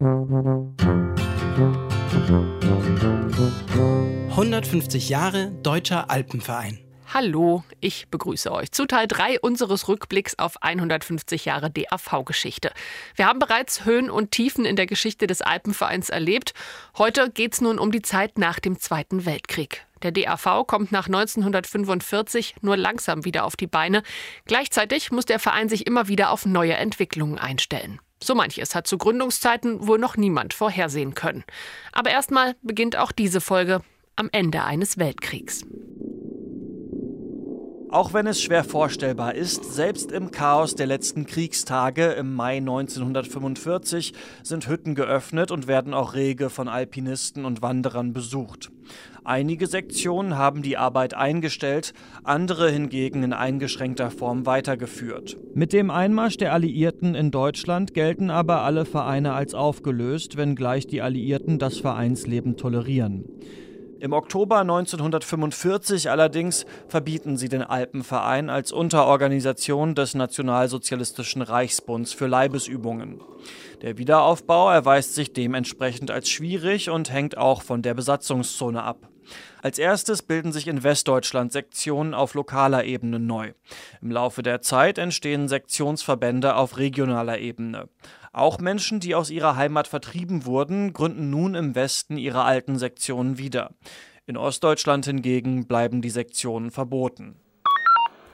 »150 Jahre Deutscher Alpenverein«. Hallo, ich begrüße euch zu Teil 3 unseres Rückblicks auf 150 Jahre DAV-Geschichte. Wir haben bereits Höhen und Tiefen in der Geschichte des Alpenvereins erlebt. Heute geht es nun um die Zeit nach dem Zweiten Weltkrieg. Der DAV kommt nach 1945 nur langsam wieder auf die Beine. Gleichzeitig muss der Verein sich immer wieder auf neue Entwicklungen einstellen. So manches hat zu Gründungszeiten wohl noch niemand vorhersehen können. Aber erstmal beginnt auch diese Folge am Ende eines Weltkriegs. Auch wenn es schwer vorstellbar ist, selbst im Chaos der letzten Kriegstage im Mai 1945 sind Hütten geöffnet und werden auch rege von Alpinisten und Wanderern besucht. Einige Sektionen haben die Arbeit eingestellt, andere hingegen in eingeschränkter Form weitergeführt. Mit dem Einmarsch der Alliierten in Deutschland gelten aber alle Vereine als aufgelöst, wenngleich die Alliierten das Vereinsleben tolerieren. Im Oktober 1945 allerdings verbieten sie den Alpenverein als Unterorganisation des Nationalsozialistischen Reichsbunds für Leibesübungen. Der Wiederaufbau erweist sich dementsprechend als schwierig und hängt auch von der Besatzungszone ab. Als erstes bilden sich in Westdeutschland Sektionen auf lokaler Ebene neu. Im Laufe der Zeit entstehen Sektionsverbände auf regionaler Ebene. Auch Menschen, die aus ihrer Heimat vertrieben wurden, gründen nun im Westen ihre alten Sektionen wieder. In Ostdeutschland hingegen bleiben die Sektionen verboten.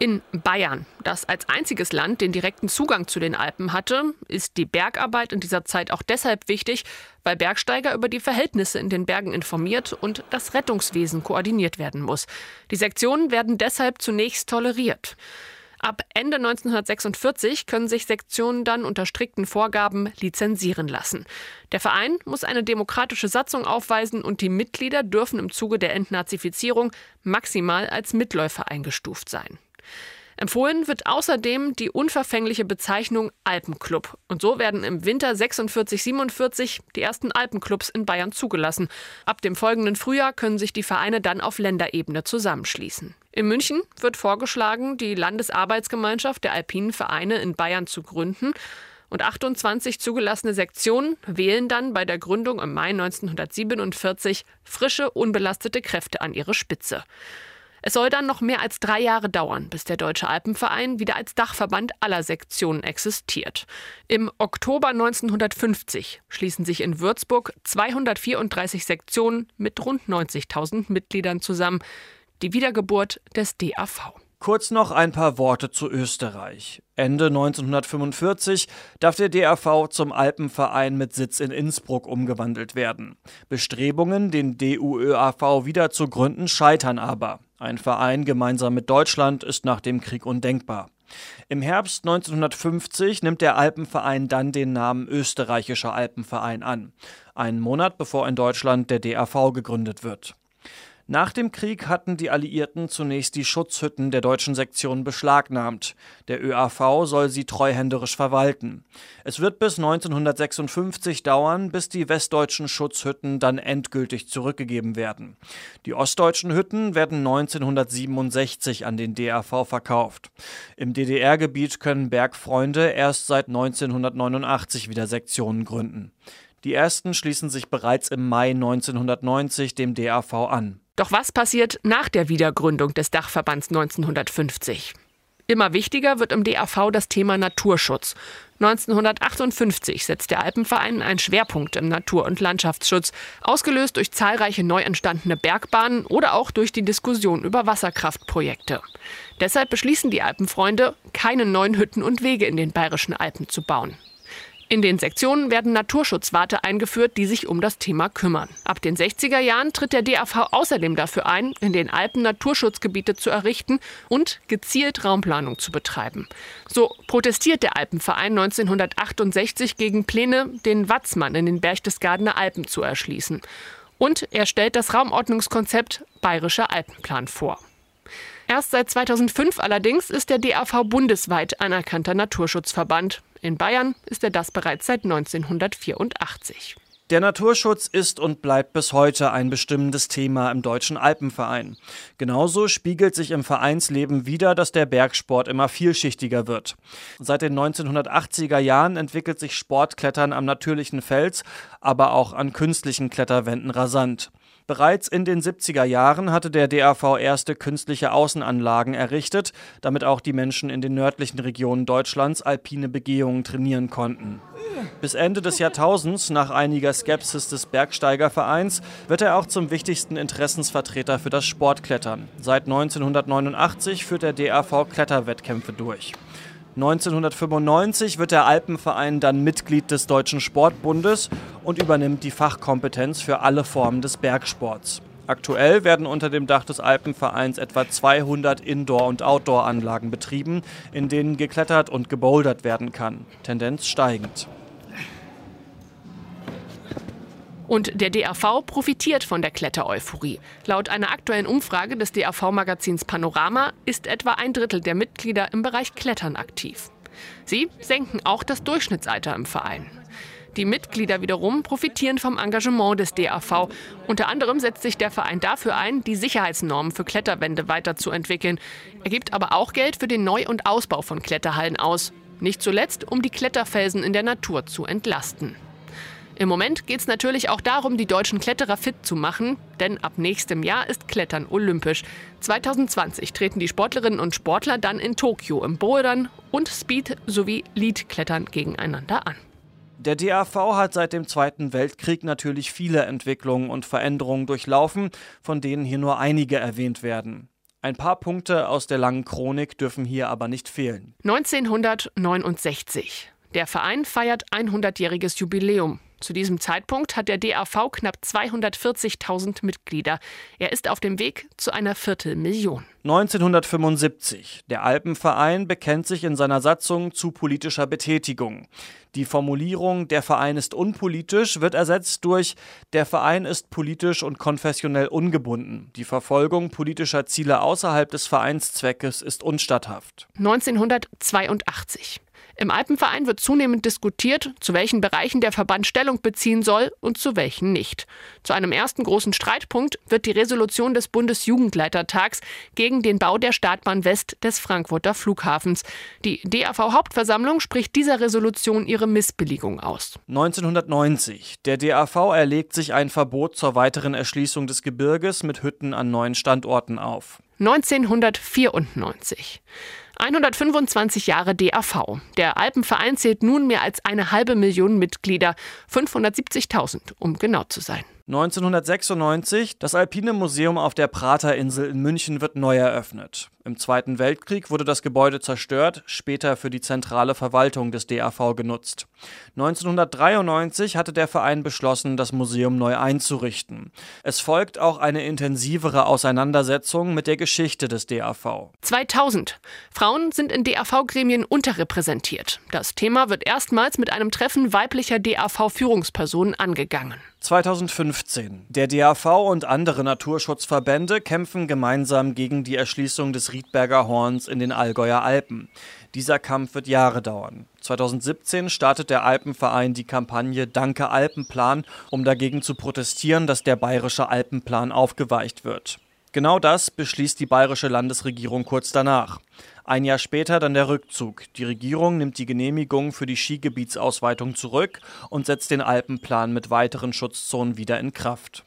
In Bayern, das als einziges Land den direkten Zugang zu den Alpen hatte, ist die Bergarbeit in dieser Zeit auch deshalb wichtig, weil Bergsteiger über die Verhältnisse in den Bergen informiert und das Rettungswesen koordiniert werden muss. Die Sektionen werden deshalb zunächst toleriert. Ab Ende 1946 können sich Sektionen dann unter strikten Vorgaben lizenzieren lassen. Der Verein muss eine demokratische Satzung aufweisen und die Mitglieder dürfen im Zuge der Entnazifizierung maximal als Mitläufer eingestuft sein. Empfohlen wird außerdem die unverfängliche Bezeichnung Alpenclub. Und so werden im Winter 46-47 die ersten Alpenclubs in Bayern zugelassen. Ab dem folgenden Frühjahr können sich die Vereine dann auf Länderebene zusammenschließen. In München wird vorgeschlagen, die Landesarbeitsgemeinschaft der alpinen Vereine in Bayern zu gründen. Und 28 zugelassene Sektionen wählen dann bei der Gründung im Mai 1947 frische, unbelastete Kräfte an ihre Spitze. Es soll dann noch mehr als drei Jahre dauern, bis der Deutsche Alpenverein wieder als Dachverband aller Sektionen existiert. Im Oktober 1950 schließen sich in Würzburg 234 Sektionen mit rund 90.000 Mitgliedern zusammen. Die Wiedergeburt des DAV. Kurz noch ein paar Worte zu Österreich. Ende 1945 darf der DAV zum Alpenverein mit Sitz in Innsbruck umgewandelt werden. Bestrebungen, den DUÖAV wieder zu gründen, scheitern aber. Ein Verein gemeinsam mit Deutschland ist nach dem Krieg undenkbar. Im Herbst 1950 nimmt der Alpenverein dann den Namen Österreichischer Alpenverein an, einen Monat bevor in Deutschland der DAV gegründet wird. Nach dem Krieg hatten die Alliierten zunächst die Schutzhütten der deutschen Sektion beschlagnahmt. Der ÖAV soll sie treuhänderisch verwalten. Es wird bis 1956 dauern, bis die westdeutschen Schutzhütten dann endgültig zurückgegeben werden. Die ostdeutschen Hütten werden 1967 an den DAV verkauft. Im DDR-Gebiet können Bergfreunde erst seit 1989 wieder Sektionen gründen. Die ersten schließen sich bereits im Mai 1990 dem DAV an. Doch was passiert nach der Wiedergründung des Dachverbands 1950? Immer wichtiger wird im DAV das Thema Naturschutz. 1958 setzt der Alpenverein einen Schwerpunkt im Natur- und Landschaftsschutz, ausgelöst durch zahlreiche neu entstandene Bergbahnen oder auch durch die Diskussion über Wasserkraftprojekte. Deshalb beschließen die Alpenfreunde, keine neuen Hütten und Wege in den bayerischen Alpen zu bauen. In den Sektionen werden Naturschutzwarte eingeführt, die sich um das Thema kümmern. Ab den 60er Jahren tritt der DAV außerdem dafür ein, in den Alpen Naturschutzgebiete zu errichten und gezielt Raumplanung zu betreiben. So protestiert der Alpenverein 1968 gegen Pläne, den Watzmann in den Berchtesgadener Alpen zu erschließen. Und er stellt das Raumordnungskonzept Bayerischer Alpenplan vor. Erst seit 2005 allerdings ist der DAV bundesweit anerkannter Naturschutzverband. In Bayern ist er das bereits seit 1984. Der Naturschutz ist und bleibt bis heute ein bestimmendes Thema im Deutschen Alpenverein. Genauso spiegelt sich im Vereinsleben wider, dass der Bergsport immer vielschichtiger wird. Seit den 1980er Jahren entwickelt sich Sportklettern am natürlichen Fels, aber auch an künstlichen Kletterwänden rasant. Bereits in den 70er Jahren hatte der DAV erste künstliche Außenanlagen errichtet, damit auch die Menschen in den nördlichen Regionen Deutschlands alpine Begehungen trainieren konnten. Bis Ende des Jahrtausends, nach einiger Skepsis des Bergsteigervereins, wird er auch zum wichtigsten Interessensvertreter für das Sportklettern. Seit 1989 führt der DAV Kletterwettkämpfe durch. 1995 wird der Alpenverein dann Mitglied des Deutschen Sportbundes und übernimmt die Fachkompetenz für alle Formen des Bergsports. Aktuell werden unter dem Dach des Alpenvereins etwa 200 Indoor- und Outdoor-Anlagen betrieben, in denen geklettert und gebouldert werden kann. Tendenz steigend. Und der DAV profitiert von der Klettereuphorie. Laut einer aktuellen Umfrage des DAV-Magazins Panorama ist etwa ein Drittel der Mitglieder im Bereich Klettern aktiv. Sie senken auch das Durchschnittsalter im Verein. Die Mitglieder wiederum profitieren vom Engagement des DAV. Unter anderem setzt sich der Verein dafür ein, die Sicherheitsnormen für Kletterwände weiterzuentwickeln. Er gibt aber auch Geld für den Neu- und Ausbau von Kletterhallen aus. Nicht zuletzt, um die Kletterfelsen in der Natur zu entlasten. Im Moment geht es natürlich auch darum, die deutschen Kletterer fit zu machen, denn ab nächstem Jahr ist Klettern olympisch. 2020 treten die Sportlerinnen und Sportler dann in Tokio im Bouldern und Speed sowie Leadklettern gegeneinander an. Der DAV hat seit dem Zweiten Weltkrieg natürlich viele Entwicklungen und Veränderungen durchlaufen, von denen hier nur einige erwähnt werden. Ein paar Punkte aus der langen Chronik dürfen hier aber nicht fehlen. 1969. Der Verein feiert 100-jähriges Jubiläum. Zu diesem Zeitpunkt hat der DAV knapp 240.000 Mitglieder. Er ist auf dem Weg zu einer Viertelmillion. 1975. Der Alpenverein bekennt sich in seiner Satzung zu politischer Betätigung. Die Formulierung Der Verein ist unpolitisch wird ersetzt durch Der Verein ist politisch und konfessionell ungebunden. Die Verfolgung politischer Ziele außerhalb des Vereinszweckes ist unstatthaft. 1982. Im Alpenverein wird zunehmend diskutiert, zu welchen Bereichen der Verband Stellung beziehen soll und zu welchen nicht. Zu einem ersten großen Streitpunkt wird die Resolution des Bundesjugendleitertags gegen den Bau der Startbahn West des Frankfurter Flughafens. Die DAV-Hauptversammlung spricht dieser Resolution ihre Missbilligung aus. 1990. Der DAV erlegt sich ein Verbot zur weiteren Erschließung des Gebirges mit Hütten an neuen Standorten auf. 1994. 125 Jahre DAV. Der Alpenverein zählt nun mehr als eine halbe Million Mitglieder, 570.000, um genau zu sein. 1996, das Alpine Museum auf der Praterinsel in München wird neu eröffnet. Im Zweiten Weltkrieg wurde das Gebäude zerstört, später für die zentrale Verwaltung des DAV genutzt. 1993 hatte der Verein beschlossen, das Museum neu einzurichten. Es folgt auch eine intensivere Auseinandersetzung mit der Geschichte des DAV. 2000. Frauen sind in DAV-Gremien unterrepräsentiert. Das Thema wird erstmals mit einem Treffen weiblicher DAV-Führungspersonen angegangen. 2015. Der DAV und andere Naturschutzverbände kämpfen gemeinsam gegen die Erschließung des Riedberger Horns in den Allgäuer Alpen. Dieser Kampf wird Jahre dauern. 2017 startet der Alpenverein die Kampagne Danke Alpenplan, um dagegen zu protestieren, dass der bayerische Alpenplan aufgeweicht wird. Genau das beschließt die bayerische Landesregierung kurz danach. Ein Jahr später dann der Rückzug. Die Regierung nimmt die Genehmigung für die Skigebietsausweitung zurück und setzt den Alpenplan mit weiteren Schutzzonen wieder in Kraft.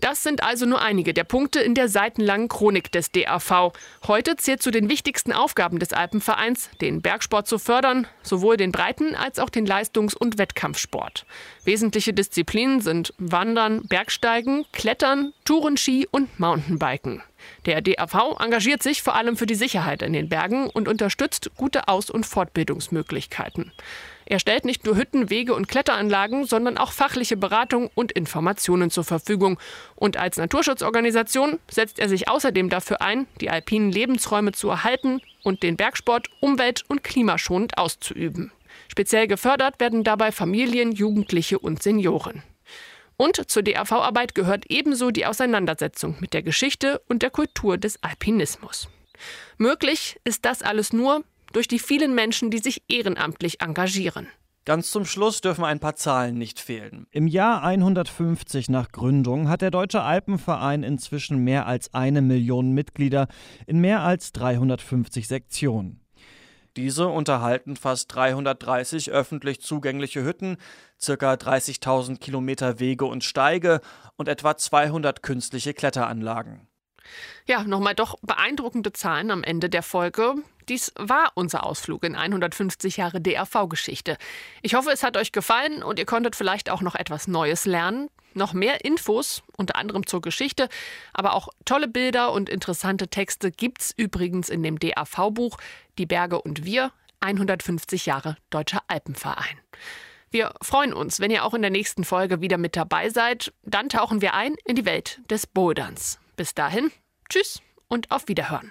Das sind also nur einige der Punkte in der seitenlangen Chronik des DAV. Heute zählt zu den wichtigsten Aufgaben des Alpenvereins, den Bergsport zu fördern, sowohl den Breiten- als auch den Leistungs- und Wettkampfsport. Wesentliche Disziplinen sind Wandern, Bergsteigen, Klettern, Tourenski und Mountainbiken. Der DAV engagiert sich vor allem für die Sicherheit in den Bergen und unterstützt gute Aus- und Fortbildungsmöglichkeiten. Er stellt nicht nur Hütten, Wege und Kletteranlagen, sondern auch fachliche Beratung und Informationen zur Verfügung. Und als Naturschutzorganisation setzt er sich außerdem dafür ein, die alpinen Lebensräume zu erhalten und den Bergsport umwelt- und klimaschonend auszuüben. Speziell gefördert werden dabei Familien, Jugendliche und Senioren. Und zur DAV-Arbeit gehört ebenso die Auseinandersetzung mit der Geschichte und der Kultur des Alpinismus. Möglich ist das alles nur durch die vielen Menschen, die sich ehrenamtlich engagieren. Ganz zum Schluss dürfen ein paar Zahlen nicht fehlen. Im Jahr 150 nach Gründung hat der Deutsche Alpenverein inzwischen mehr als eine Million Mitglieder in mehr als 350 Sektionen. Diese unterhalten fast 330 öffentlich zugängliche Hütten, ca. 30.000 Kilometer Wege und Steige und etwa 200 künstliche Kletteranlagen. Ja, nochmal doch beeindruckende Zahlen am Ende der Folge. Dies war unser Ausflug in 150 Jahre DRV-Geschichte. Ich hoffe, es hat euch gefallen und ihr konntet vielleicht auch noch etwas Neues lernen. Noch mehr Infos, unter anderem zur Geschichte, aber auch tolle Bilder und interessante Texte gibt's übrigens in dem DAV-Buch Die Berge und wir, 150 Jahre Deutscher Alpenverein. Wir freuen uns, wenn ihr auch in der nächsten Folge wieder mit dabei seid. Dann tauchen wir ein in die Welt des Boulderns. Bis dahin, tschüss und auf Wiederhören.